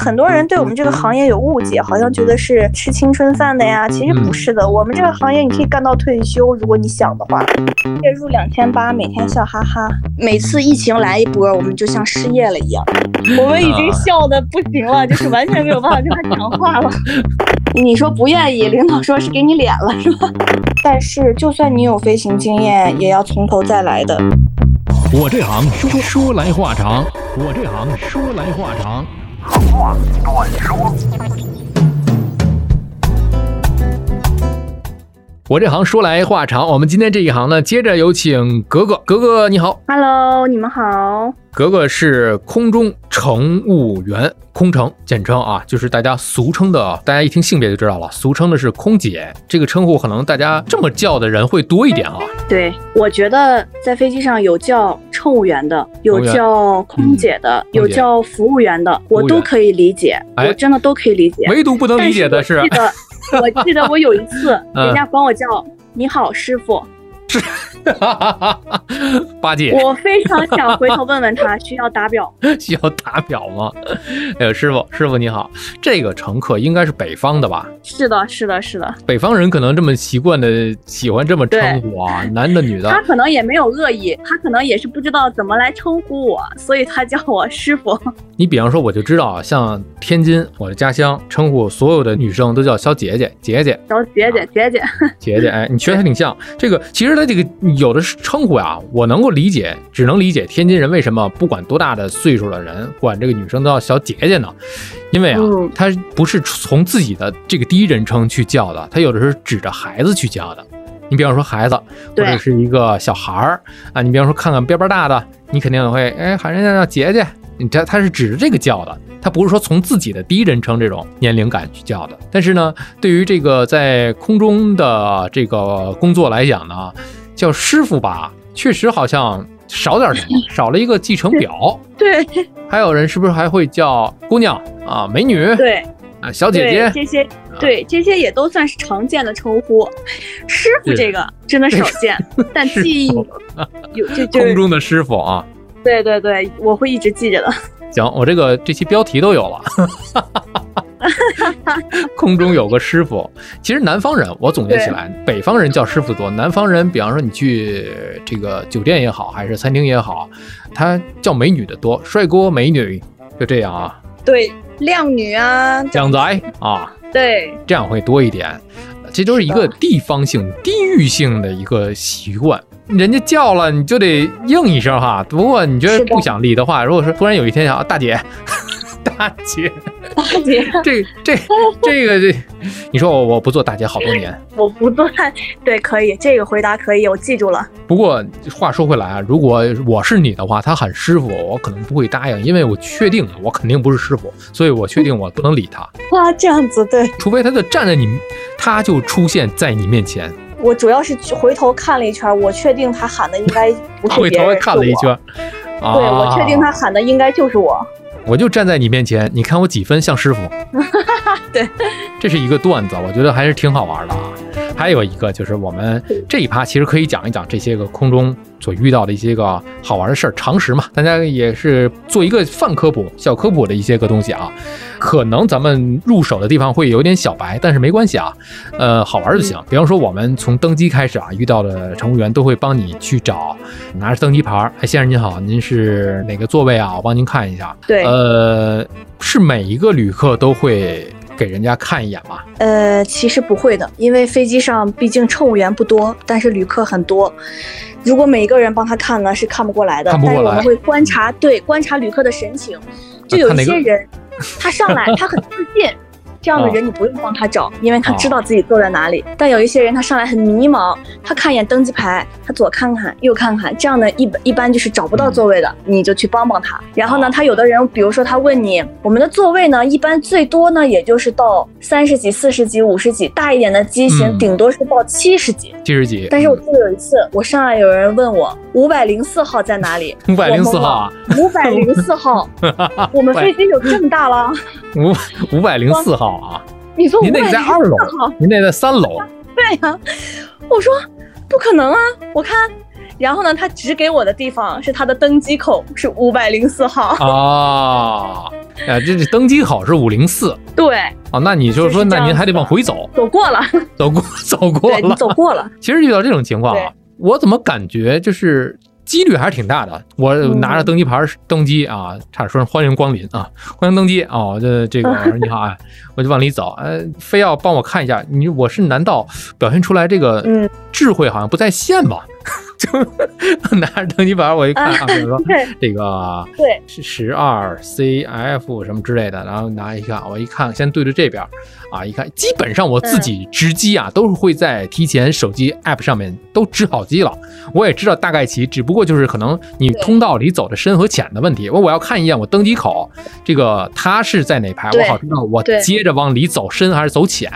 很多人对我们这个行业有误解，好像觉得是吃青春饭的呀，其实不是的。我们这个行业你可以干到退休，如果你想的话。月入两千八，每天笑哈哈。每次疫情来一波，我们就像失业了一样，我们已经笑的不行了，就是完全没有办法跟他讲话了。你说不愿意，领导说是给你脸了，是吧？但是就算你有飞行经验，也要从头再来的。我这行说说来话长，我这行说来话长。话短说。我这行说来话长，我们今天这一行呢，接着有请格格。格格你好，Hello，你们好。格格是空中乘务员，空乘简称啊，就是大家俗称的，大家一听性别就知道了，俗称的是空姐。这个称呼可能大家这么叫的人会多一点啊。对，我觉得在飞机上有叫乘务员的，有叫空姐的，有叫服务员的，我都可以理解，我真的都可以理解。唯独不能理解的是。我记得我有一次，人家管我叫你好师傅。是，八戒，我非常想回头问问他，需要打表？需要打表吗？哎呦，师傅，师傅你好，这个乘客应该是北方的吧？是的，是的，是的。北方人可能这么习惯的喜欢这么称呼啊，男的女的。他可能也没有恶意，他可能也是不知道怎么来称呼我，所以他叫我师傅。你比方说，我就知道啊，像天津，我的家乡，称呼所有的女生都叫小姐姐，姐姐，小姐姐，姐姐，姐姐。哎，你学的还挺像。这个其实。他这个有的是称呼呀，我能够理解，只能理解天津人为什么不管多大的岁数的人管这个女生都叫小姐姐呢？因为啊，他不是从自己的这个第一人称去叫的，他有的是指着孩子去叫的。你比方说孩子，或者是一个小孩儿啊，你比方说看看边边大的，你肯定会哎喊人家叫姐姐。你这他是指着这个叫的，他不是说从自己的第一人称这种年龄感去叫的。但是呢，对于这个在空中的这个工作来讲呢，叫师傅吧，确实好像少点什么，少了一个继承表。对，还有人是不是还会叫姑娘啊、美女？对，啊，小姐姐这些，对这些也都算是常见的称呼。师傅这个真的少见，但记忆有这就空中的师傅啊。对对对，我会一直记着的。行，我这个这期标题都有了。空中有个师傅，其实南方人，我总结起来，北方人叫师傅多，南方人，比方说你去这个酒店也好，还是餐厅也好，他叫美女的多，帅哥美女就这样啊。对，靓女啊，靓仔啊，对，这样会多一点。这都是一个地方性、地域性的一个习惯。人家叫了，你就得应一声哈。不过你觉得不想理的话，如果说突然有一天想，大姐，大姐，大姐，这这这个这，你说我我不做大姐好多年，我不做，对，可以，这个回答可以，我记住了。不过话说回来啊，如果我是你的话，他喊师傅，我可能不会答应，因为我确定我肯定不是师傅，所以我确定我不能理他。哇，这样子对，除非他就站在你，他就出现在你面前。我主要是回头看了一圈，我确定他喊的应该不是别人，回头看了一圈，对我确定他喊的应该就是我。我就站在你面前，你看我几分像师傅？对，这是一个段子，我觉得还是挺好玩的啊。还有一个就是我们这一趴其实可以讲一讲这些个空中。所遇到的一些个好玩的事儿，常识嘛，大家也是做一个泛科普、小科普的一些个东西啊。可能咱们入手的地方会有点小白，但是没关系啊，呃，好玩就行。比方说，我们从登机开始啊，遇到的乘务员都会帮你去找，拿着登机牌，哎，先生您好，您是哪个座位啊？我帮您看一下。对，呃，是每一个旅客都会给人家看一眼吗？呃，其实不会的，因为飞机上毕竟乘务员不多，但是旅客很多。如果每一个人帮他看呢，是看不过来的。但是我们会观察，对，观察旅客的神情，就有一些人，他上来他很自信。这样的人你不用帮他找，因为他知道自己坐在哪里。但有一些人他上来很迷茫，他看一眼登机牌，他左看看右看看，这样的一一般就是找不到座位的，你就去帮帮他。然后呢，他有的人，比如说他问你，我们的座位呢，一般最多呢，也就是到三十几、四十几、五十几，大一点的机型顶多是到七十几。七十几。但是我记得有一次，我上来有人问我五百零四号在哪里？五百零四号啊。五百零四号。我们飞机有这么大了？五五百零四号。啊！你说您得在二楼，您得在三楼。对呀，我说不可能啊！我看然后呢，他指给我的地方是他的登机口，是五百零四号啊。哎，这这登机口是五零四。对。哦，那你就是说，那您还得往回走。走过了。走过，走过了。你走过了。其实遇到这种情况啊，我怎么感觉就是几率还是挺大的。我拿着登机牌登机啊，差点说欢迎光临啊，欢迎登机啊。这这个 你好啊，我就往里走。呃，非要帮我看一下，你我是难道表现出来这个智慧好像不在线吗？就拿着登机牌，我一看啊，比如说这个对是十二 C F 什么之类的，然后拿一看，我一看先对着这边啊，一看基本上我自己值机啊，都是会在提前手机 App 上面都值好机了，我也知道大概齐，只不过就是可能你通道里走的深和浅的问题。我我要看一眼我登机口这个它是在哪排，我好知道我接着往里走深还是走浅。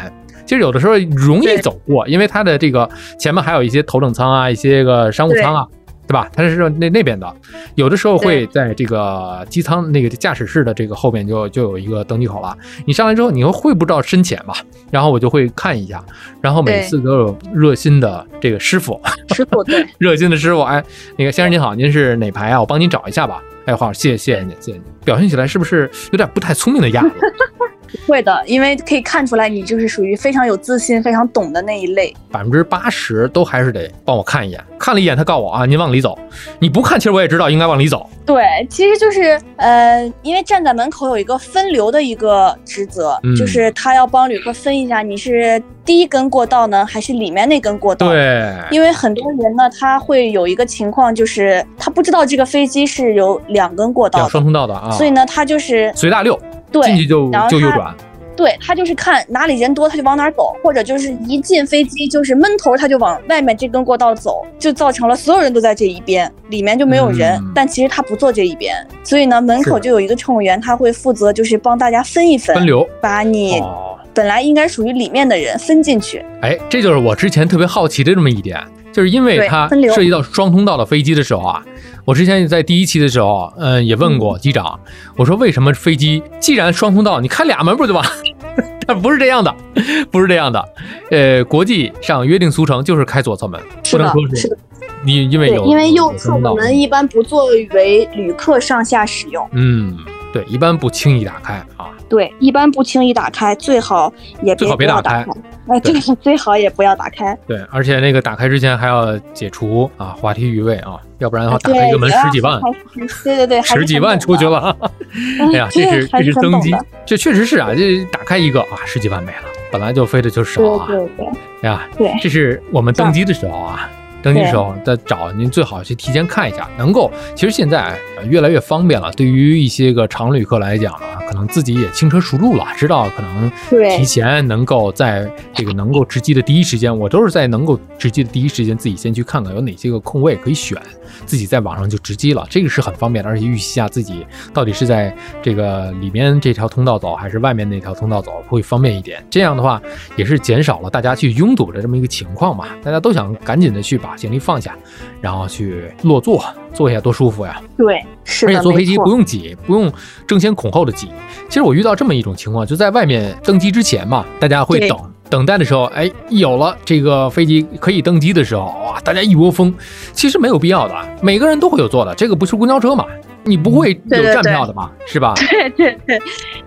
其实有的时候容易走过，因为它的这个前面还有一些头等舱啊，一些个商务舱啊，对吧？它是那那边的，有的时候会在这个机舱那个驾驶室的这个后面就就有一个登机口了。你上来之后，你会不知道深浅吧？然后我就会看一下，然后每次都有热心的这个师傅，师傅对，热心的师傅，哎，那个先生您好，您是哪排啊？我帮您找一下吧。哎，好，谢谢谢谢您，谢谢您。表现起来是不是有点不太聪明的样子？不会的，因为可以看出来你就是属于非常有自信、非常懂的那一类。百分之八十都还是得帮我看一眼，看了一眼他告我啊，您往里走。你不看，其实我也知道应该往里走。对，其实就是呃，因为站在门口有一个分流的一个职责，就是他要帮旅客分一下你是第一根过道呢，还是里面那根过道。对，因为很多人呢，他会有一个情况，就是他不知道这个飞机是有两根过道，双通道的啊，所以呢，他就是随大溜。进去就就右转，对他就是看哪里人多他就往哪走，或者就是一进飞机就是闷头他就往外面这根过道走，就造成了所有人都在这一边，里面就没有人。但其实他不坐这一边，所以呢门口就有一个乘务员，他会负责就是帮大家分一分分流，把你本来应该属于里面的人分进去。哎，这就是我之前特别好奇的这么一点，就是因为它涉及到双通道的飞机的时候啊。我之前在第一期的时候，嗯，也问过机长，我说为什么飞机既然双通道，你开俩门不就完？但不是这样的，不是这样的。呃，国际上约定俗成就是开左侧门，不能说是你因为有因为右侧的门一般不作为旅客上下使用。嗯，对，一般不轻易打开啊。对，一般不轻易打开，最好也最好别打开。哎，对，最好也不要打开。对，而且那个打开之前还要解除啊，话题余味啊，要不然的话打开一个门十几万。对对对，十几万出去了。哎呀，这是这是登机，这确实是啊，这打开一个啊，十几万没了，本来就飞的就少啊。对对对。哎呀，对，这是我们登机的时候啊。登机时候再找您，最好去提前看一下。能够，其实现在越来越方便了。对于一些个常旅客来讲啊，可能自己也轻车熟路了，知道可能提前能够在这个能够值机的第一时间，我都是在能够值机的第一时间自己先去看看有哪些个空位可以选，自己在网上就值机了。这个是很方便的，而且预习下自己到底是在这个里面这条通道走，还是外面那条通道走，会方便一点。这样的话也是减少了大家去拥堵的这么一个情况嘛。大家都想赶紧的去把。行李放下，然后去落座，坐下多舒服呀！对，是而且坐飞机不用挤，不用争先恐后的挤。其实我遇到这么一种情况，就在外面登机之前嘛，大家会等等待的时候，哎，有了这个飞机可以登机的时候，哇，大家一窝蜂。其实没有必要的，每个人都会有坐的，这个不是公交车嘛。你不会有站票的嘛？是吧？对对对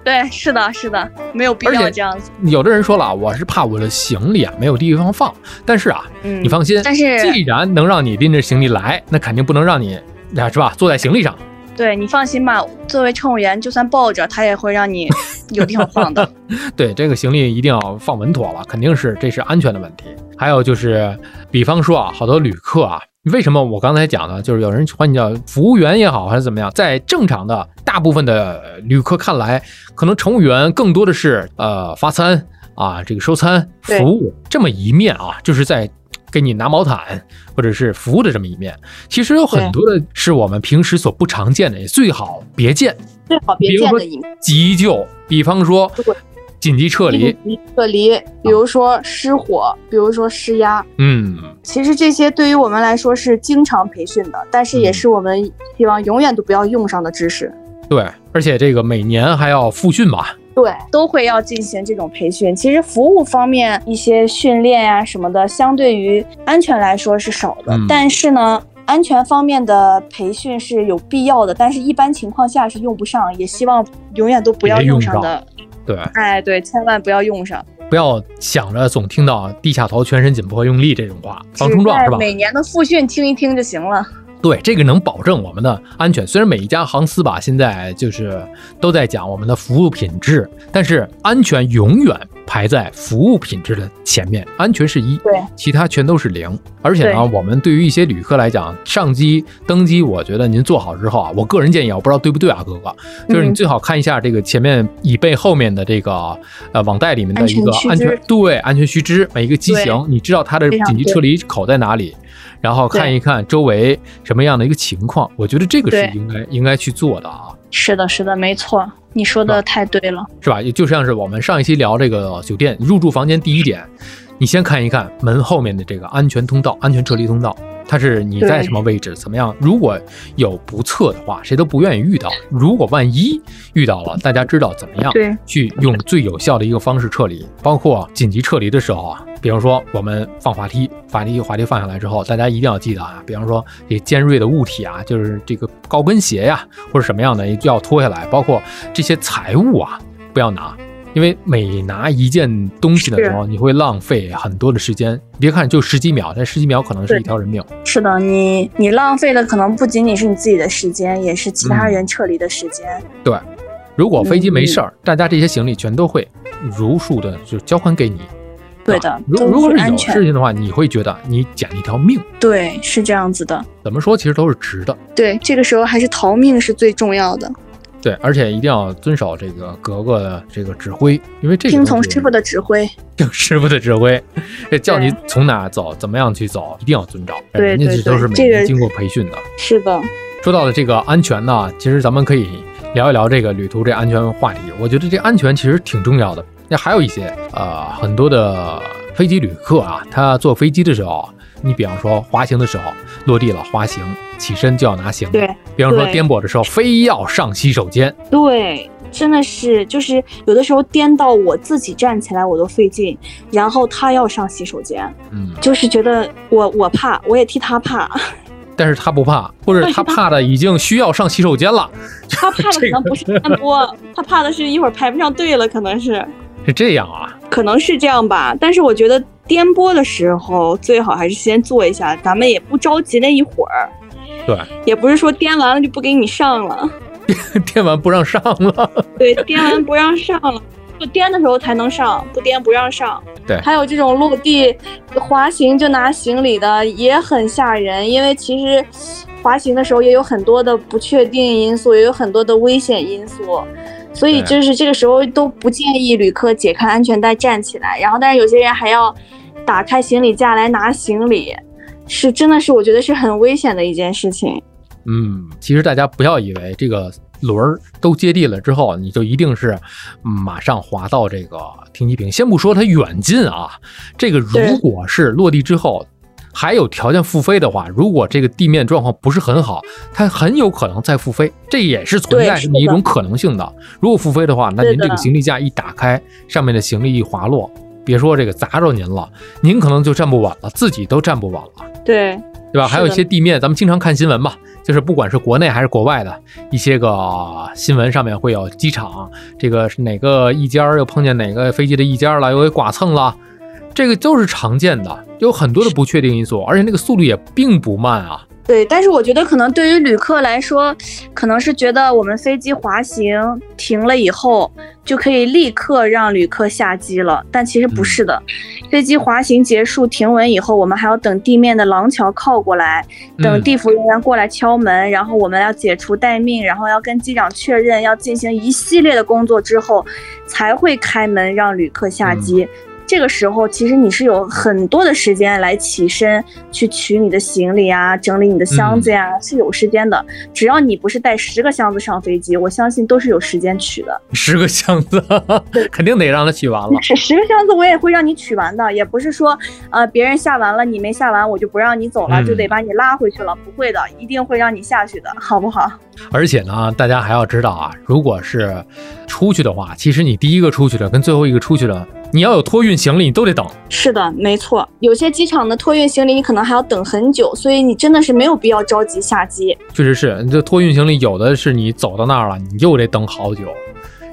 对，是的，是的，没有必要这样子。有的人说了，我是怕我的行李啊没有地方放。但是啊，你放心，但是既然能让你拎着行李来，那肯定不能让你，是吧？坐在行李上。对你放心吧，作为乘务员，就算抱着他也会让你 有地方放的。对，这个行李一定要放稳妥了，肯定是这是安全的问题。还有就是，比方说啊，好多旅客啊。为什么我刚才讲呢？就是有人管你叫服务员也好，还是怎么样，在正常的大部分的旅客看来，可能乘务员更多的是呃发餐啊，这个收餐服务这么一面啊，就是在给你拿毛毯或者是服务的这么一面。其实有很多的是我们平时所不常见的，也最好别见，最好别见的一面。急救，比方说。紧急撤离，撤离，比如说失火，比如说失压，嗯，其实这些对于我们来说是经常培训的，但是也是我们希望永远都不要用上的知识。对，而且这个每年还要复训吧？对，都会要进行这种培训。其实服务方面一些训练呀什么的，相对于安全来说是少的，但是呢。安全方面的培训是有必要的，但是一般情况下是用不上，也希望永远都不要用上的。对，哎，对，千万不要用上，不要想着总听到低下头、全身紧迫、用力这种话，防冲撞是吧？每年的复训听一听就行了。对，这个能保证我们的安全。虽然每一家航司吧现在就是都在讲我们的服务品质，但是安全永远排在服务品质的前面。安全是一，对，其他全都是零。而且呢，我们对于一些旅客来讲，上机登机，我觉得您做好之后啊，我个人建议啊，我不知道对不对啊，哥哥，就是你最好看一下这个前面椅背后面的这个呃网袋里面的一个安全对安全须知，每一个机型，你知道它的紧急撤离口在哪里。然后看一看周围什么样的一个情况，我觉得这个是应该应该去做的啊。是的，是的，没错，你说的太对了，是吧？就像是我们上一期聊这个酒店入住房间第一点，你先看一看门后面的这个安全通道、安全撤离通道。它是你在什么位置，怎么样？如果有不测的话，谁都不愿意遇到。如果万一遇到了，大家知道怎么样去用最有效的一个方式撤离。包括紧急撤离的时候啊，比方说我们放滑梯，滑梯滑梯放下来之后，大家一定要记得啊，比方说这尖锐的物体啊，就是这个高跟鞋呀，或者什么样的要脱下来。包括这些财物啊，不要拿。因为每拿一件东西的时候，你会浪费很多的时间。别看就十几秒，但十几秒可能是一条人命。是的，你你浪费的可能不仅仅是你自己的时间，也是其他人撤离的时间。对，如果飞机没事儿，大家这些行李全都会如数的就交还给你。对的，如如果是有事情的话，你会觉得你捡了一条命。对，是这样子的。怎么说，其实都是值的。对，这个时候还是逃命是最重要的。对，而且一定要遵守这个格格的这个指挥，因为这个听从师傅的指挥，听师傅的指挥，这叫你从哪走，怎么样去走，一定要遵照。对对对，都是每年经过培训的。是的。说到了这个安全呢，其实咱们可以聊一聊这个旅途这安全话题。我觉得这安全其实挺重要的。那还有一些呃，很多的飞机旅客啊，他坐飞机的时候。你比方说滑行的时候落地了，滑行起身就要拿行李。对，比方说颠簸的时候，非要上洗手间。对，真的是，就是有的时候颠到我自己站起来我都费劲，然后他要上洗手间，嗯，就是觉得我我怕，我也替他怕，但是他不怕，或者他怕的已经需要上洗手间了。他怕的 可能不是颠簸，他怕的是一会儿排不上队了，可能是。是这样啊？可能是这样吧，但是我觉得。颠簸的时候，最好还是先坐一下，咱们也不着急那一会儿。对，也不是说颠完了就不给你上了，颠完不让上了。对，颠完不让上了，就颠的时候才能上，不颠不让上。对，还有这种落地滑行就拿行李的也很吓人，因为其实滑行的时候也有很多的不确定因素，也有很多的危险因素。所以就是这个时候都不建议旅客解开安全带站起来，然后但是有些人还要打开行李架来拿行李，是真的是我觉得是很危险的一件事情。嗯，其实大家不要以为这个轮儿都接地了之后，你就一定是马上滑到这个停机坪。先不说它远近啊，这个如果是落地之后。还有条件复飞的话，如果这个地面状况不是很好，它很有可能再复飞，这也是存在这么一种可能性的。如果复飞的话，那您这个行李架一打开，上面的行李一滑落，别说这个砸着您了，您可能就站不稳了，自己都站不稳了。对，对吧？还有一些地面，咱们经常看新闻吧，就是不管是国内还是国外的一些个新闻上面会有机场，这个是哪个一间又碰见哪个飞机的一间了，又给剐蹭了。这个都是常见的，有很多的不确定因素，而且那个速度也并不慢啊。对，但是我觉得可能对于旅客来说，可能是觉得我们飞机滑行停了以后就可以立刻让旅客下机了，但其实不是的。飞机滑行结束停稳以后，我们还要等地面的廊桥靠过来，等地服人员过来敲门，然后我们要解除待命，然后要跟机长确认，要进行一系列的工作之后，才会开门让旅客下机。这个时候，其实你是有很多的时间来起身去取你的行李啊，整理你的箱子呀，是有时间的。只要你不是带十个箱子上飞机，我相信都是有时间取的。十个箱子，肯定得让他取完了。十十个箱子我也会让你取完的，也不是说，呃，别人下完了你没下完，我就不让你走了，就得把你拉回去了。不会的，一定会让你下去的，好不好？而且呢，大家还要知道啊，如果是出去的话，其实你第一个出去的跟最后一个出去的你要有托运行李，你都得等。是的，没错。有些机场的托运行李，你可能还要等很久，所以你真的是没有必要着急下机。确实是，这托运行李有的是你走到那儿了，你又得等好久，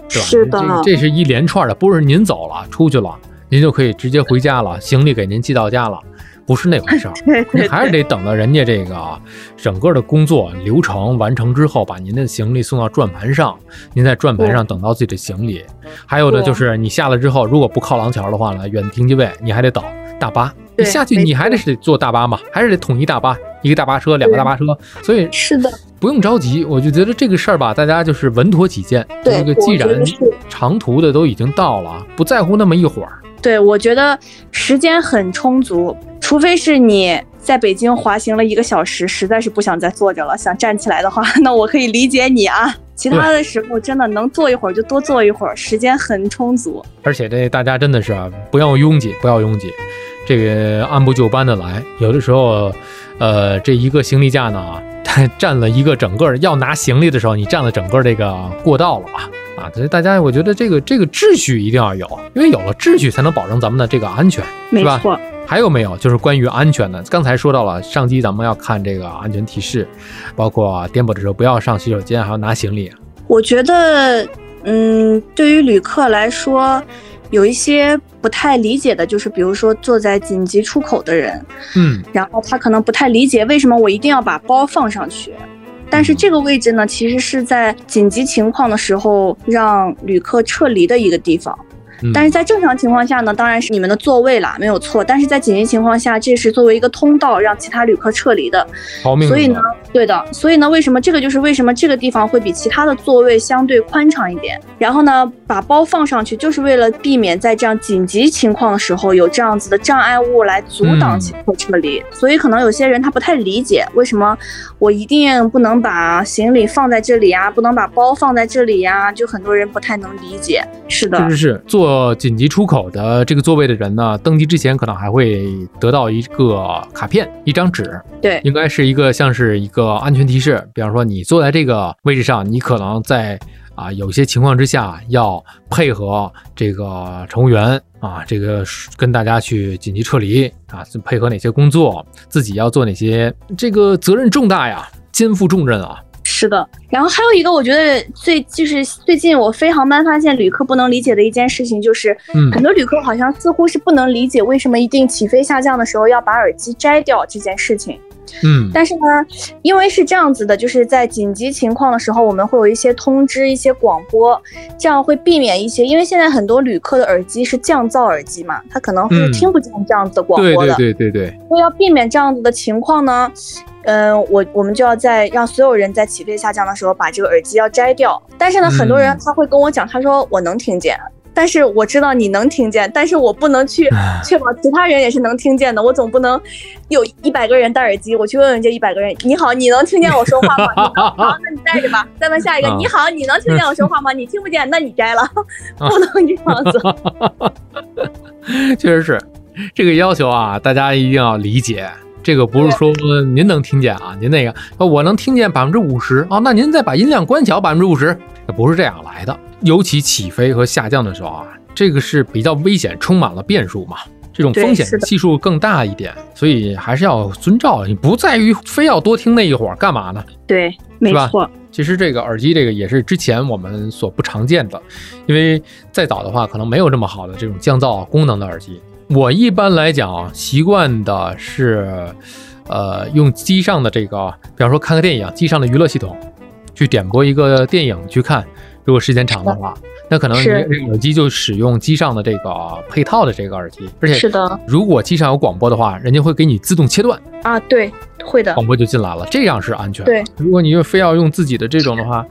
是吧？是的，这是一连串的，不是您走了出去了，您就可以直接回家了，行李给您寄到家了。不是那回事儿，您还是得等到人家这个整个的工作流程完成之后，把您的行李送到转盘上，您在转盘上等到自己的行李。还有的就是你下了之后，如果不靠廊桥的话呢，远停机位你还得等大巴，你下去你还得是坐大巴嘛，还是得统一大巴，一个大巴车，两个大巴车。所以是的，不用着急，我就觉得这个事儿吧，大家就是稳妥起见。这个既然长途的都已经到了，不在乎那么一会儿。对，我觉得时间很充足，除非是你在北京滑行了一个小时，实在是不想再坐着了，想站起来的话，那我可以理解你啊。其他的时候真的能坐一会儿就多坐一会儿，时间很充足。而且这大家真的是啊不要拥挤，不要拥挤，这个按部就班的来。有的时候，呃，这一个行李架呢，它 占了一个整个要拿行李的时候，你占了整个这个过道了啊。啊，所以大家，我觉得这个这个秩序一定要有，因为有了秩序，才能保证咱们的这个安全，是吧？还有没有？就是关于安全的，刚才说到了上机咱们要看这个安全提示，包括颠簸的时候不要上洗手间，还要拿行李。我觉得，嗯，对于旅客来说，有一些不太理解的，就是比如说坐在紧急出口的人，嗯，然后他可能不太理解为什么我一定要把包放上去。但是这个位置呢，其实是在紧急情况的时候让旅客撤离的一个地方。但是在正常情况下呢，当然是你们的座位啦，没有错。但是在紧急情况下，这是作为一个通道，让其他旅客撤离的。所以呢，对的。所以呢，为什么这个就是为什么这个地方会比其他的座位相对宽敞一点？然后呢，把包放上去，就是为了避免在这样紧急情况的时候有这样子的障碍物来阻挡乘客撤离。所以可能有些人他不太理解，为什么我一定不能把行李放在这里呀？不能把包放在这里呀？就很多人不太能理解。是的，确实是坐。做紧急出口的这个座位的人呢，登机之前可能还会得到一个卡片，一张纸，对，应该是一个像是一个安全提示。比方说，你坐在这个位置上，你可能在啊有些情况之下要配合这个乘务员啊，这个跟大家去紧急撤离啊，配合哪些工作，自己要做哪些，这个责任重大呀，肩负重任啊。是的，然后还有一个，我觉得最就是最近我飞航班发现旅客不能理解的一件事情，就是很多旅客好像似乎是不能理解为什么一定起飞下降的时候要把耳机摘掉这件事情。嗯，但是呢，因为是这样子的，就是在紧急情况的时候，我们会有一些通知、一些广播，这样会避免一些，因为现在很多旅客的耳机是降噪耳机嘛，他可能是听不见这样子的广播的。对对对对对。为要避免这样子的情况呢。嗯，我我们就要在让所有人在起飞下降的时候把这个耳机要摘掉。但是呢，很多人他会跟我讲，他说我能听见，但是我知道你能听见，但是我不能去确保其他人也是能听见的。我总不能有一百个人戴耳机，我去问问这一百个人，你好，你能听见我说话吗？好，那你戴着吧。再问下一个，你好，你能听见我说话吗？你听不见，那你摘了，不能这样子。确实是这个要求啊，大家一定要理解。这个不是说您能听见啊，您那个我能听见百分之五十啊，那您再把音量关小百分之五十，不是这样来的。尤其起飞和下降的时候啊，这个是比较危险，充满了变数嘛，这种风险系数更大一点，所以还是要遵照。你不在于非要多听那一会儿干嘛呢？对，没错。其实这个耳机这个也是之前我们所不常见的，因为再早的话可能没有这么好的这种降噪功能的耳机。我一般来讲习惯的是，呃，用机上的这个，比方说看个电影，机上的娱乐系统，去点播一个电影去看。如果时间长的话，那可能你耳机就使用机上的这个配套的这个耳机，而且是的。如果机上有广播的话，人家会给你自动切断啊，对，会的，广播就进来了，这样是安全。对，如果你又非要用自己的这种的话。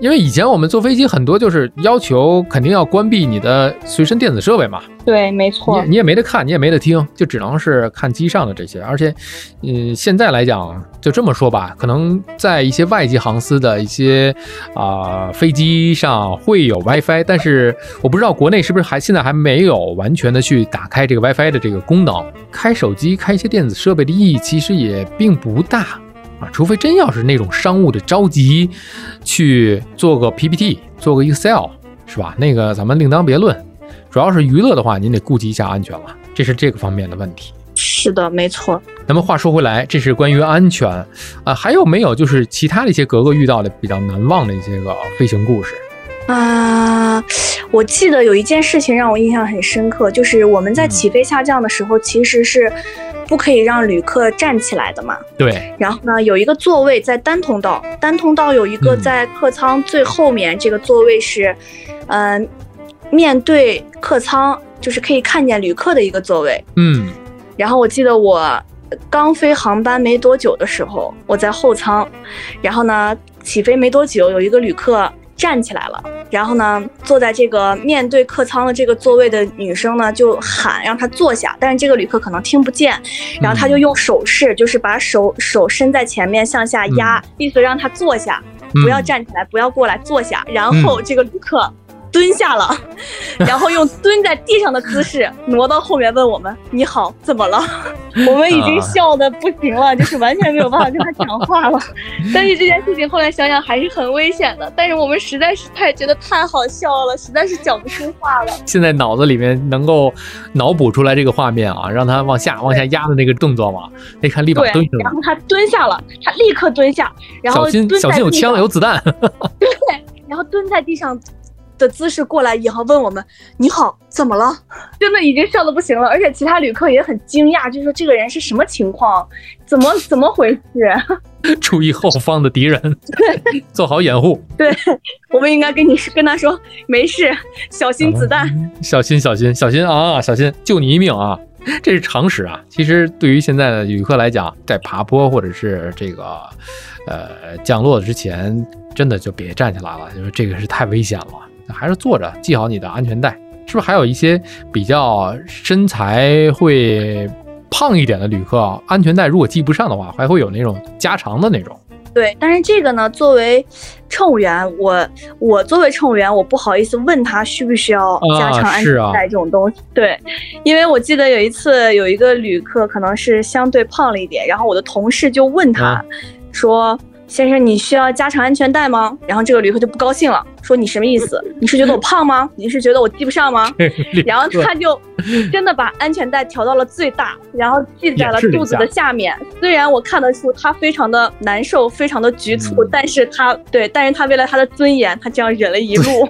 因为以前我们坐飞机很多就是要求肯定要关闭你的随身电子设备嘛，对，没错，你你也没得看，你也没得听，就只能是看机上的这些。而且，嗯，现在来讲就这么说吧，可能在一些外籍航司的一些啊飞机上会有 WiFi，但是我不知道国内是不是还现在还没有完全的去打开这个 WiFi 的这个功能。开手机开一些电子设备的意义其实也并不大。啊，除非真要是那种商务的着急，去做个 PPT，做个 Excel，是吧？那个咱们另当别论。主要是娱乐的话，您得顾及一下安全了，这是这个方面的问题。是的，没错。那么话说回来，这是关于安全啊，还有没有就是其他的一些格格遇到的比较难忘的一些个飞行故事？啊，我记得有一件事情让我印象很深刻，就是我们在起飞下降的时候，其实是不可以让旅客站起来的嘛。对。然后呢，有一个座位在单通道，单通道有一个在客舱最后面，这个座位是，嗯，面对客舱，就是可以看见旅客的一个座位。嗯。然后我记得我刚飞航班没多久的时候，我在后舱，然后呢，起飞没多久，有一个旅客。站起来了，然后呢，坐在这个面对客舱的这个座位的女生呢，就喊让他坐下，但是这个旅客可能听不见，然后他就用手势，就是把手手伸在前面向下压，意思让他坐下，不要站起来，不要过来，坐下。然后这个旅客。蹲下了，然后用蹲在地上的姿势 挪到后面问我们：“你好，怎么了？” 我们已经笑的不行了，就是完全没有办法跟他讲话了。但是这件事情后来想想还是很危险的，但是我们实在是太觉得太好笑了，实在是讲不出话了。现在脑子里面能够脑补出来这个画面啊，让他往下往下压的那个动作嘛？那看立马蹲下了，然后他蹲下了，他立刻蹲下，然后小心小心有枪有子弹。对，然后蹲在地上。的姿势过来以后问我们：“你好，怎么了？”真的已经笑的不行了，而且其他旅客也很惊讶，就说：“这个人是什么情况？怎么怎么回事？” 注意后方的敌人，对，做好掩护。对，我们应该跟你跟他说：“没事，小心子弹，小心小心小心啊，小心，救你一命啊！”这是常识啊。其实对于现在的旅客来讲，在爬坡或者是这个呃降落之前，真的就别站起来了，就是这个是太危险了。还是坐着，系好你的安全带，是不是？还有一些比较身材会胖一点的旅客，安全带如果系不上的话，还会有那种加长的那种。对，但是这个呢，作为乘务员，我我作为乘务员，我不好意思问他需不需要加长安全带这种东西。对，因为我记得有一次有一个旅客可能是相对胖了一点，然后我的同事就问他，说。先生，你需要加长安全带吗？然后这个旅客就不高兴了，说你什么意思？你是觉得我胖吗？你是觉得我系不上吗？然后他就真的把安全带调到了最大，然后系在了肚子的下面。虽然我看得出他非常的难受，非常的局促，但是他对，但是他为了他的尊严，他这样忍了一路。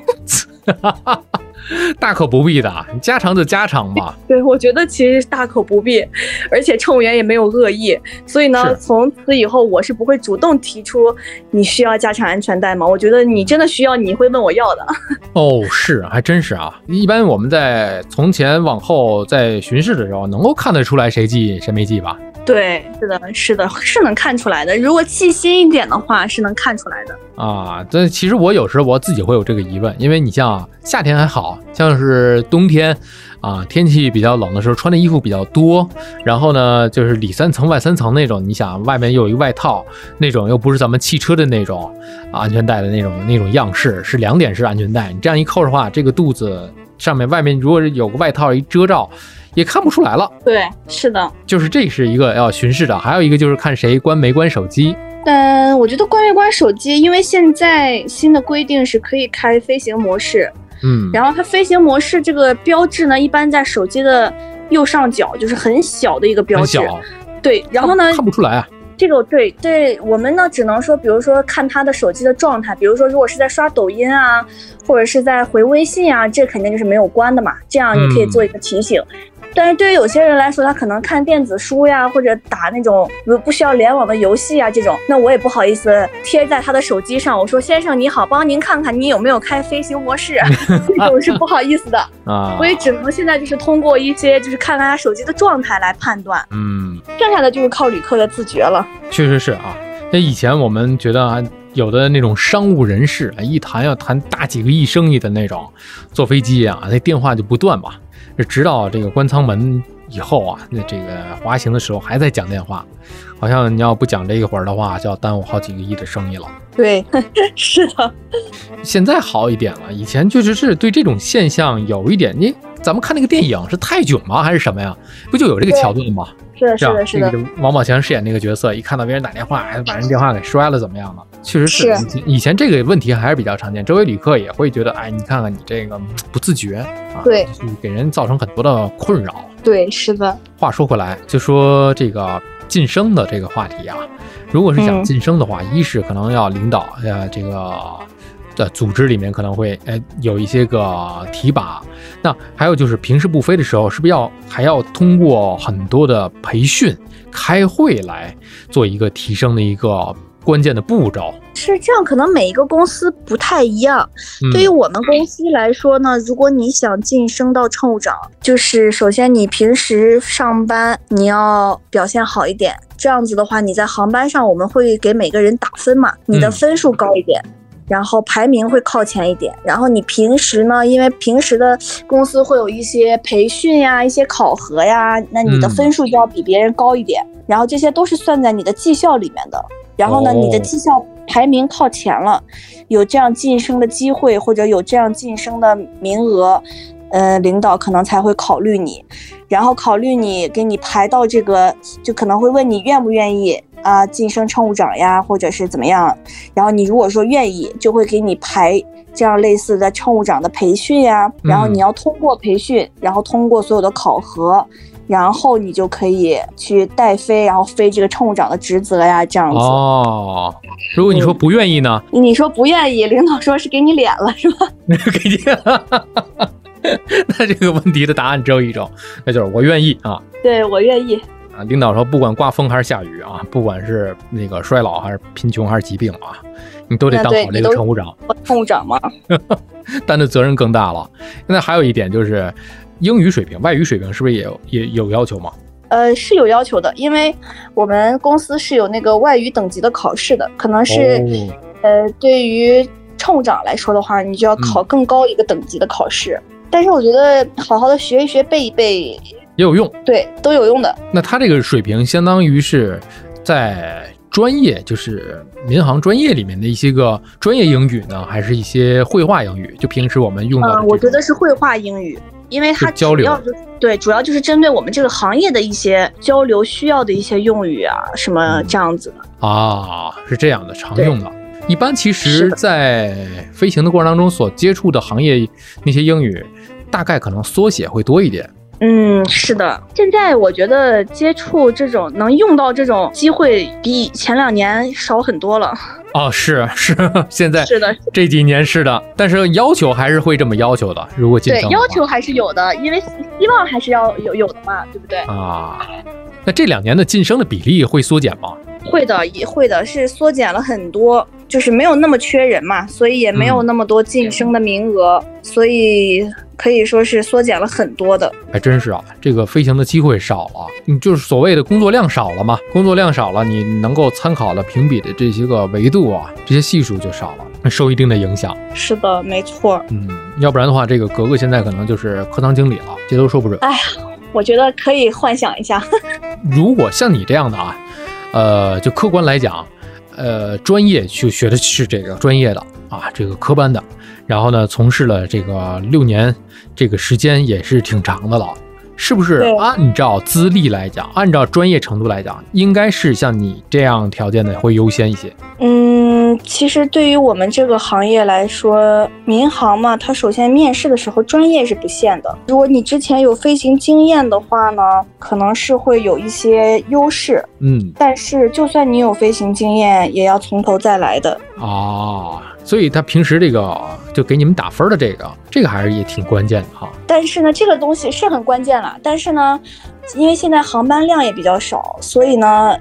大可不必的，你加长就加长吧。对，我觉得其实大可不必，而且乘务员也没有恶意，所以呢，从此以后我是不会主动提出你需要加长安全带吗？我觉得你真的需要，你会问我要的。哦，是，还真是啊。一般我们在从前往后在巡视的时候，能够看得出来谁系谁没系吧？对，是的，是的，是能看出来的。如果细心一点的话，是能看出来的啊。这其实我有时候我自己会有这个疑问，因为你像夏天还好像是冬天啊，天气比较冷的时候，穿的衣服比较多，然后呢就是里三层外三层那种。你想外面又有一个外套，那种又不是咱们汽车的那种啊安全带的那种那种样式，是两点式安全带。你这样一扣的话，这个肚子上面外面如果有个外套一遮罩。也看不出来了。对，是的，就是这是一个要巡视的，还有一个就是看谁关没关手机。嗯，我觉得关没关手机，因为现在新的规定是可以开飞行模式。嗯，然后它飞行模式这个标志呢，一般在手机的右上角，就是很小的一个标志。对，然后呢？看不出来啊。这个对对，我们呢只能说，比如说看他的手机的状态，比如说如果是在刷抖音啊，或者是在回微信啊，这肯定就是没有关的嘛。这样你可以做一个提醒。但是对于有些人来说，他可能看电子书呀，或者打那种不不需要联网的游戏啊，这种，那我也不好意思贴在他的手机上。我说先生你好，帮您看看你有没有开飞行模式，这种是不好意思的 啊。我也只能现在就是通过一些就是看看他手机的状态来判断，嗯，剩下的就是靠旅客的自觉了。确实是啊，那以前我们觉得有的那种商务人士啊，一谈要谈大几个亿生意的那种，坐飞机啊，那电话就不断吧。直到这个关舱门以后啊，那这个滑行的时候还在讲电话，好像你要不讲这一会儿的话，就要耽误好几个亿的生意了。对，是的。现在好一点了，以前确实是对这种现象有一点，你咱们看那个电影是泰囧吗？还是什么呀？不就有这个桥段吗？是的，是的，是的。王宝强饰演那个角色，一看到别人打电话，还把人电话给摔了，怎么样了？确实是。以前这个问题还是比较常见，周围旅客也会觉得，哎，你看看你这个不自觉啊，对，给人造成很多的困扰。对，是的。话说回来，就说这个晋升的这个话题啊，如果是想晋升的话，一是可能要领导呃这个。的组织里面可能会哎有一些个提拔，那还有就是平时不飞的时候，是不是要还要通过很多的培训、开会来做一个提升的一个关键的步骤？是这样，可能每一个公司不太一样。对于我们公司来说呢，如果你想晋升到乘务长，就是首先你平时上班你要表现好一点，这样子的话你在航班上我们会给每个人打分嘛，你的分数高一点。然后排名会靠前一点，然后你平时呢，因为平时的公司会有一些培训呀、一些考核呀，那你的分数就要比别人高一点。然后这些都是算在你的绩效里面的。然后呢，你的绩效排名靠前了，有这样晋升的机会或者有这样晋升的名额，呃，领导可能才会考虑你，然后考虑你给你排到这个，就可能会问你愿不愿意。啊，晋升乘务长呀，或者是怎么样？然后你如果说愿意，就会给你排这样类似的乘务长的培训呀。然后你要通过培训，然后通过所有的考核，然后你就可以去带飞，然后飞这个乘务长的职责呀，这样子。哦，如果你说不愿意呢？你说不愿意，领导说是给你脸了，是吧？给你，那这个问题的答案只有一种，那就是我愿意啊。对，我愿意。领导说，不管刮风还是下雨啊，不管是那个衰老还是贫穷还是疾病啊，你都得当好这个乘务长。乘务长吗？担的责任更大了。现在还有一点就是，英语水平、外语水平是不是也有也有要求吗？呃，是有要求的，因为我们公司是有那个外语等级的考试的，可能是呃，对于乘务长来说的话，你就要考更高一个等级的考试。但是我觉得好好的学一学、背一背。也有用，对，都有用的。那他这个水平相当于是在专业，就是民航专业里面的一些个专业英语呢，还是一些绘画英语？就平时我们用的。我觉得是绘画英语，因为它交流。对，主要就是针对我们这个行业的一些交流需要的一些用语啊，什么这样子的。啊，是这样的，常用的。一般其实，在飞行的过程当中所接触的行业那些英语，大概可能缩写会多一点。嗯，是的，现在我觉得接触这种能用到这种机会比前两年少很多了。哦，是是，现在是的，这几年是的，但是要求还是会这么要求的。如果对要求还是有的，因为希望还是要有有的嘛，对不对？啊，那这两年的晋升的比例会缩减吗？会的，也会的，是缩减了很多，就是没有那么缺人嘛，所以也没有那么多晋升的名额，所以。可以说是缩减了很多的，还真是啊，这个飞行的机会少了，你就是所谓的工作量少了嘛，工作量少了，你能够参考的评比的这些个维度啊，这些系数就少了，受一定的影响。是的，没错。嗯，要不然的话，这个格格现在可能就是课堂经理了，这都说不准。哎呀，我觉得可以幻想一下，如果像你这样的啊，呃，就客观来讲，呃，专业去学的是这个专业的啊，这个科班的。然后呢，从事了这个六年，这个时间也是挺长的了，是不是？按照资历来讲，按照专业程度来讲，应该是像你这样条件的会优先一些。嗯，其实对于我们这个行业来说，民航嘛，它首先面试的时候专业是不限的。如果你之前有飞行经验的话呢，可能是会有一些优势。嗯，但是就算你有飞行经验，也要从头再来的。啊。所以他平时这个就给你们打分的这个，这个还是也挺关键的哈。但是呢，这个东西是很关键了。但是呢，因为现在航班量也比较少，所以呢，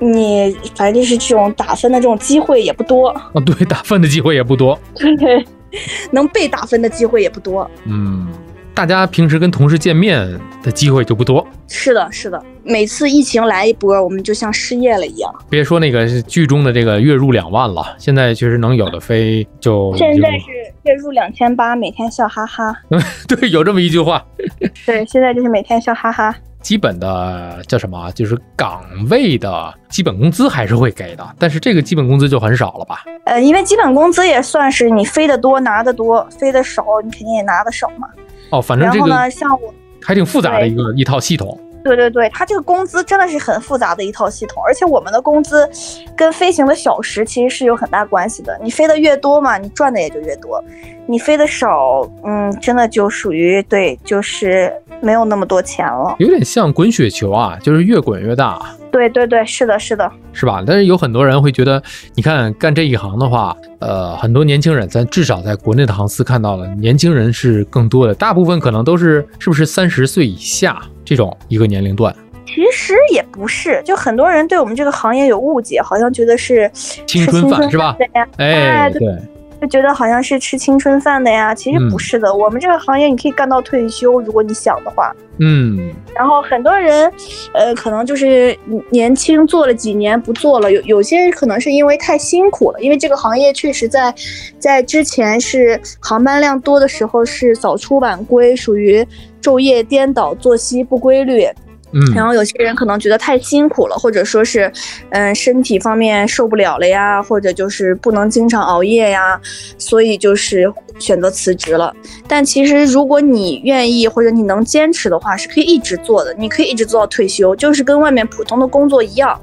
你反正就是这种打分的这种机会也不多。啊，对，打分的机会也不多。对，能被打分的机会也不多。嗯。大家平时跟同事见面的机会就不多。是的，是的，每次疫情来一波，我们就像失业了一样。别说那个剧中的这个月入两万了，现在确实能有的飞就。现在是月入两千八，每天笑哈哈。对，有这么一句话。对，现在就是每天笑哈哈。基本的叫什么？就是岗位的基本工资还是会给的，但是这个基本工资就很少了吧？呃，因为基本工资也算是你飞得多拿得多，飞得少你肯定也拿得少嘛。哦，反正这个呢，像我还挺复杂的一个一套系统。对对对，它这个工资真的是很复杂的一套系统，而且我们的工资跟飞行的小时其实是有很大关系的。你飞的越多嘛，你赚的也就越多；你飞的少，嗯，真的就属于对，就是没有那么多钱了。有点像滚雪球啊，就是越滚越大。对对对，是的，是的，是吧？但是有很多人会觉得，你看干这一行的话，呃，很多年轻人，咱至少在国内的航司看到了，年轻人是更多的，大部分可能都是是不是三十岁以下这种一个年龄段？其实也不是，就很多人对我们这个行业有误解，好像觉得是青春饭是吧？哎，对。就觉得好像是吃青春饭的呀，其实不是的。我们这个行业你可以干到退休，如果你想的话。嗯。然后很多人，呃，可能就是年轻做了几年不做了，有有些人可能是因为太辛苦了，因为这个行业确实在在之前是航班量多的时候是早出晚归，属于昼夜颠倒、作息不规律。嗯，然后有些人可能觉得太辛苦了，或者说是，嗯，身体方面受不了了呀，或者就是不能经常熬夜呀，所以就是选择辞职了。但其实如果你愿意或者你能坚持的话，是可以一直做的，你可以一直做到退休，就是跟外面普通的工作一样。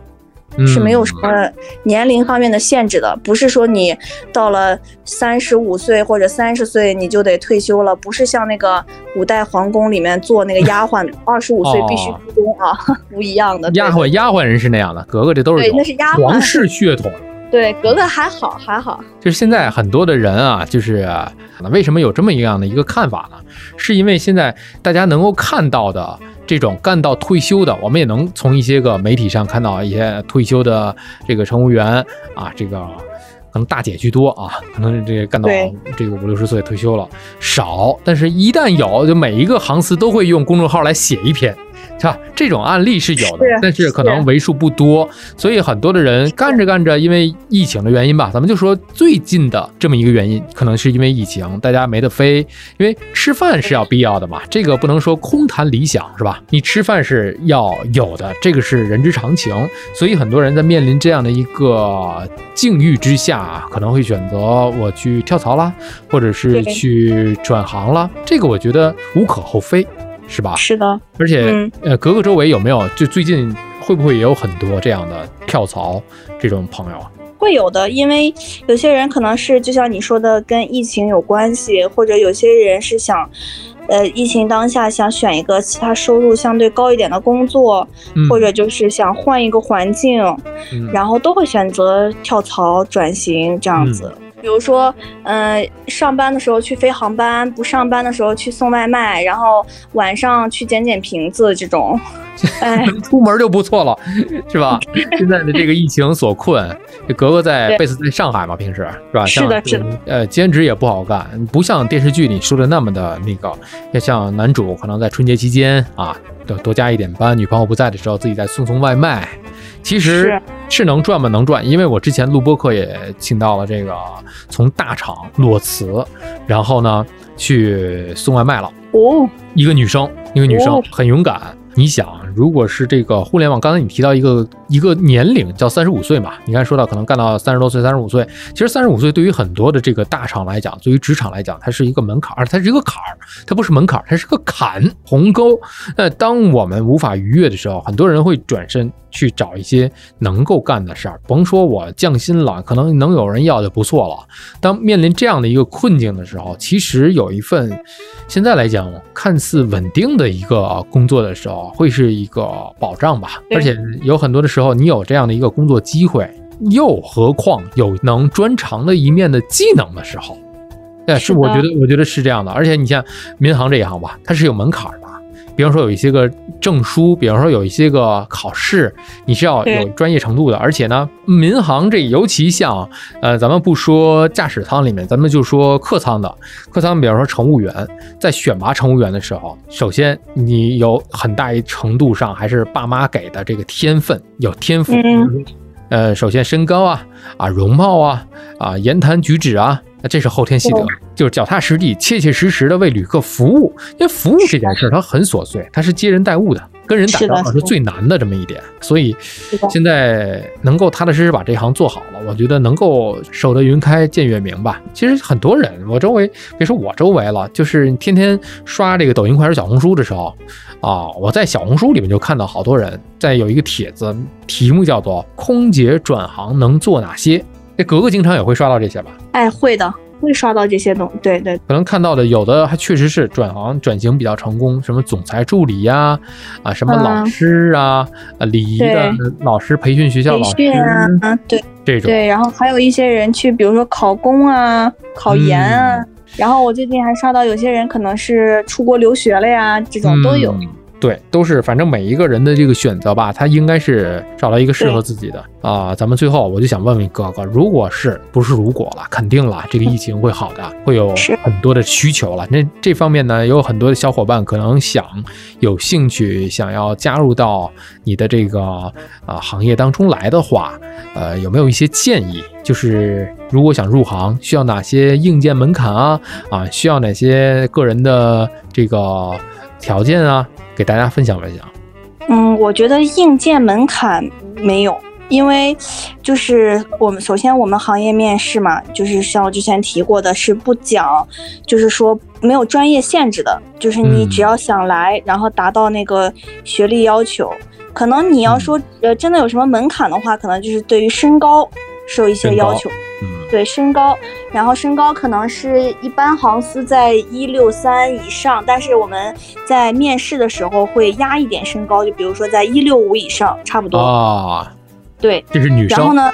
是没有什么年龄方面的限制的，不是说你到了三十五岁或者三十岁你就得退休了，不是像那个古代皇宫里面做那个丫鬟，二十五岁必须出宫啊，不一样的。丫鬟丫鬟人是那样的，格格这都是对，那是丫鬟皇室血统。对，格格还好还好。就是现在很多的人啊，就是为什么有这么一样的一个看法呢？是因为现在大家能够看到的。这种干到退休的，我们也能从一些个媒体上看到一些退休的这个乘务员啊，这个可能大姐居多啊，可能这个干到这个五六十岁退休了少，但是一旦有，就每一个航司都会用公众号来写一篇。是吧？这种案例是有的，但是可能为数不多，所以很多的人干着干着，因为疫情的原因吧，咱们就说最近的这么一个原因，可能是因为疫情，大家没得飞，因为吃饭是要必要的嘛，这个不能说空谈理想，是吧？你吃饭是要有的，这个是人之常情，所以很多人在面临这样的一个境遇之下，可能会选择我去跳槽啦，或者是去转行啦，这个我觉得无可厚非。是吧？是的，而且呃，格格周围有没有就最近会不会也有很多这样的跳槽这种朋友啊？会有的，因为有些人可能是就像你说的跟疫情有关系，或者有些人是想，呃，疫情当下想选一个其他收入相对高一点的工作，或者就是想换一个环境，然后都会选择跳槽转型这样子。比如说，嗯，上班的时候去飞航班，不上班的时候去送外卖，然后晚上去捡捡瓶子，这种，哎，出门就不错了，是吧？现在的这个疫情所困，格格在贝斯在上海嘛，平时是吧？是的，是的。呃，兼职也不好干，不像电视剧里说的那么的那个，要像男主可能在春节期间啊，多多加一点班，女朋友不在的时候自己再送送外卖。其实是能赚吗？能赚，因为我之前录播课也请到了这个从大厂裸辞，然后呢去送外卖了。哦，一个女生，一个女生很勇敢。你想，如果是这个互联网，刚才你提到一个一个年龄叫三十五岁嘛？你刚才说到可能干到三十多岁、三十五岁，其实三十五岁对于很多的这个大厂来讲，对于职场来讲，它是一个门槛儿，它是一个坎儿，它不是门槛，它是个坎鸿沟。那当我们无法逾越的时候，很多人会转身去找一些能够干的事儿。甭说我降薪了，可能能有人要就不错了。当面临这样的一个困境的时候，其实有一份现在来讲看似稳定的一个工作的时候。会是一个保障吧，而且有很多的时候，你有这样的一个工作机会，又何况有能专长的一面的技能的时候，对，是我觉得，我觉得是这样的。而且你像民航这一行吧，它是有门槛的。比方说有一些个证书，比方说有一些个考试，你是要有专业程度的。而且呢，民航这尤其像，呃，咱们不说驾驶舱里面，咱们就说客舱的，客舱，比方说乘务员，在选拔乘务员的时候，首先你有很大一程度上还是爸妈给的这个天分，有天赋。呃，首先身高啊，啊，容貌啊，啊，言谈举止啊。这是后天习得，就是脚踏实地、切切实实的为旅客服务。因为服务这件事儿，它很琐碎，它是接人待物的，跟人打交道是最难的这么一点，所以现在能够踏踏实实把这行做好了，我觉得能够守得云开见月明吧。其实很多人，我周围别说我周围了，就是天天刷这个抖音、快手、小红书的时候啊，我在小红书里面就看到好多人在有一个帖子，题目叫做“空姐转行能做哪些”。这格格经常也会刷到这些吧？哎，会的。会刷到这些东，对对，可能看到的有的还确实是转行转型比较成功，什么总裁助理呀，啊，什么老师啊，啊，礼仪的老师培训学校老师啊，对，这种对，然后还有一些人去，比如说考公啊，考研啊，然后我最近还刷到有些人可能是出国留学了呀，这种都有。对，都是反正每一个人的这个选择吧，他应该是找到一个适合自己的啊。咱们最后我就想问问哥哥，如果是不是如果了，肯定了，这个疫情会好的，会有很多的需求了。那这方面呢，有很多的小伙伴可能想有兴趣想要加入到你的这个啊行业当中来的话，呃，有没有一些建议？就是如果想入行，需要哪些硬件门槛啊？啊，需要哪些个人的这个条件啊？给大家分享分享。嗯，我觉得硬件门槛没有，因为就是我们首先我们行业面试嘛，就是像我之前提过的，是不讲，就是说没有专业限制的，就是你只要想来，然后达到那个学历要求，可能你要说呃真的有什么门槛的话，可能就是对于身高是有一些要求。对身高，然后身高可能是一般航司在一六三以上，但是我们在面试的时候会压一点身高，就比如说在一六五以上，差不多啊。对，这是女生。然后呢，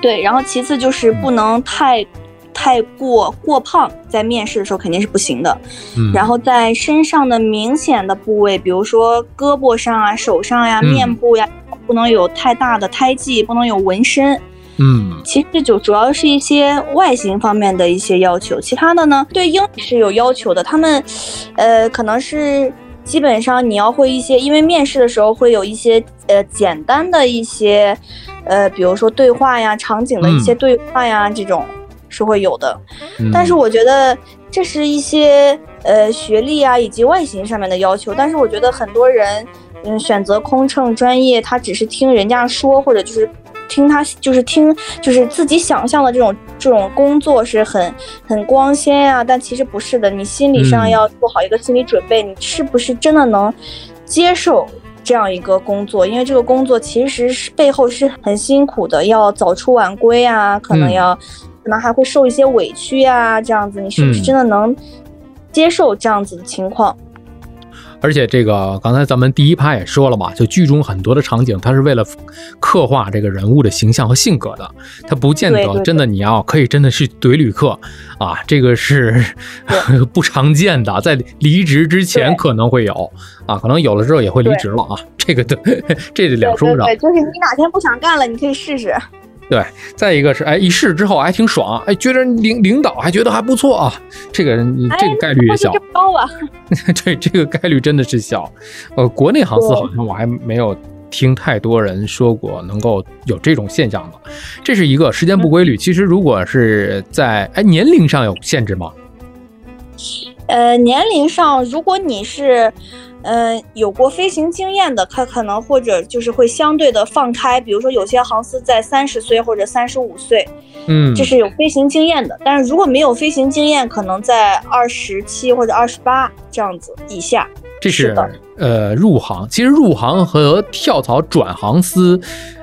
对，然后其次就是不能太太过过胖，在面试的时候肯定是不行的。嗯。然后在身上的明显的部位，比如说胳膊上啊、手上呀、面部呀，不能有太大的胎记，不能有纹身。嗯，其实就主要是一些外形方面的一些要求，其他的呢，对英语是有要求的。他们，呃，可能是基本上你要会一些，因为面试的时候会有一些呃简单的一些，呃，比如说对话呀、场景的一些对话呀，这种是会有的。但是我觉得这是一些呃学历啊以及外形上面的要求。但是我觉得很多人，嗯，选择空乘专业，他只是听人家说，或者就是。听他就是听，就是自己想象的这种这种工作是很很光鲜呀，但其实不是的。你心理上要做好一个心理准备，你是不是真的能接受这样一个工作？因为这个工作其实是背后是很辛苦的，要早出晚归啊，可能要可能还会受一些委屈呀，这样子，你是不是真的能接受这样子的情况？而且这个刚才咱们第一趴也说了嘛，就剧中很多的场景，它是为了刻画这个人物的形象和性格的，它不见得真的你要可以真的去怼旅客啊，这个是 不常见的，在离职之前可能会有啊，可能有了之后也会离职了啊，这个 对，这两说不着。对，就是你哪天不想干了，你可以试试。对，再一个是，哎，一试之后还挺爽，哎，觉得领领导还觉得还不错啊，这个这个概率也小，高啊，对，这个概率真的是小。呃，国内航司好像我还没有听太多人说过能够有这种现象的，这是一个时间不规律。其实如果是在哎年龄上有限制吗？呃，年龄上，如果你是。嗯，有过飞行经验的，他可能或者就是会相对的放开，比如说有些航司在三十岁或者三十五岁，嗯，这是有飞行经验的。但是如果没有飞行经验，可能在二十七或者二十八这样子以下。这是呃入行，其实入行和跳槽转航司，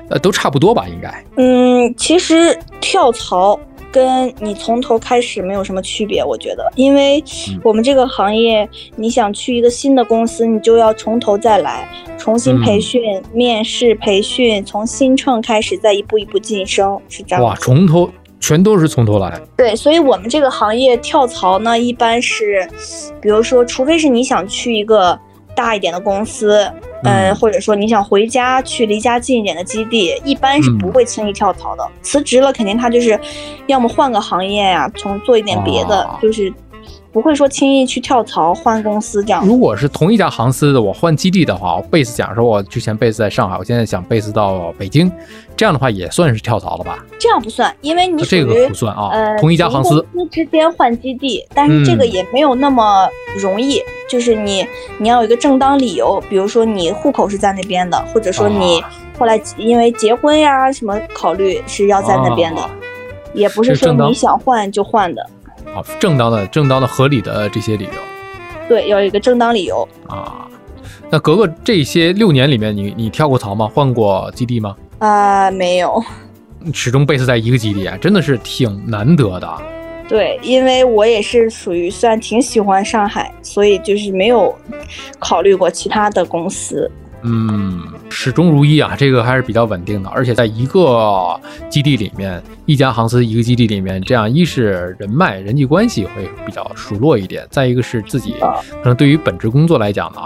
呃都差不多吧？应该。嗯，其实跳槽。跟你从头开始没有什么区别，我觉得，因为我们这个行业，你想去一个新的公司，你就要从头再来，重新培训、面试、培训，从新乘开始，再一步一步晋升，是这样。哇，从头全都是从头来。对，所以我们这个行业跳槽呢，一般是，比如说，除非是你想去一个大一点的公司。嗯，或者说你想回家去离家近一点的基地，一般是不会轻易跳槽的。辞职了，肯定他就是要么换个行业呀，从做一点别的，就是。不会说轻易去跳槽换公司这样。如果是同一家航司的，我换基地的话，base 假如说我之前 base 在上海，我现在想 base 到北京，这样的话也算是跳槽了吧？这样不算，因为你这个不算啊。呃，同一家航司之间换基地，但是这个也没有那么容易，就是你你要有一个正当理由，比如说你户口是在那边的，或者说你后来因为结婚呀什么考虑是要在那边的，也不是说你想换就换的。啊，正当的、正当的、合理的这些理由，对，要有一个正当理由啊。那格格这些六年里面，你你跳过槽吗？换过基地吗？啊，没有，始终 base 在一个基地啊，真的是挺难得的。对，因为我也是属于算挺喜欢上海，所以就是没有考虑过其他的公司。嗯，始终如一啊，这个还是比较稳定的，而且在一个基地里面，一家航司一个基地里面，这样一是人脉人际关系会比较熟络一点，再一个是自己可能对于本职工作来讲呢，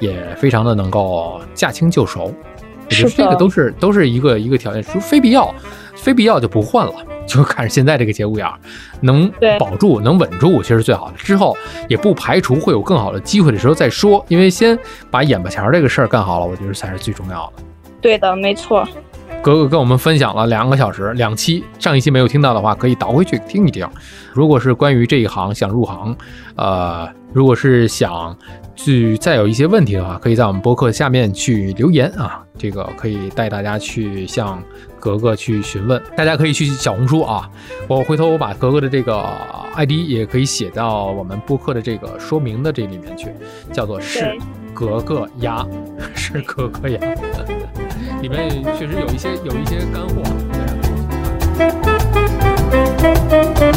也非常的能够驾轻就熟，我觉得这个都是都是一个一个条件，除非必要，非必要就不换了。就看现在这个节骨眼儿，能保住能稳住，其实最好的。之后也不排除会有更好的机会的时候再说，因为先把眼巴前这个事儿干好了，我觉得才是最重要的。对的，没错。格格跟我们分享了两个小时，两期，上一期没有听到的话，可以倒回去听一听。如果是关于这一行想入行，呃，如果是想去再有一些问题的话，可以在我们博客下面去留言啊，这个可以带大家去向格格去询问。大家可以去小红书啊，我回头我把格格的这个 ID 也可以写到我们播客的这个说明的这里面去，叫做是格格鸭，是格格鸭。里面确实有一些有一些干货，大家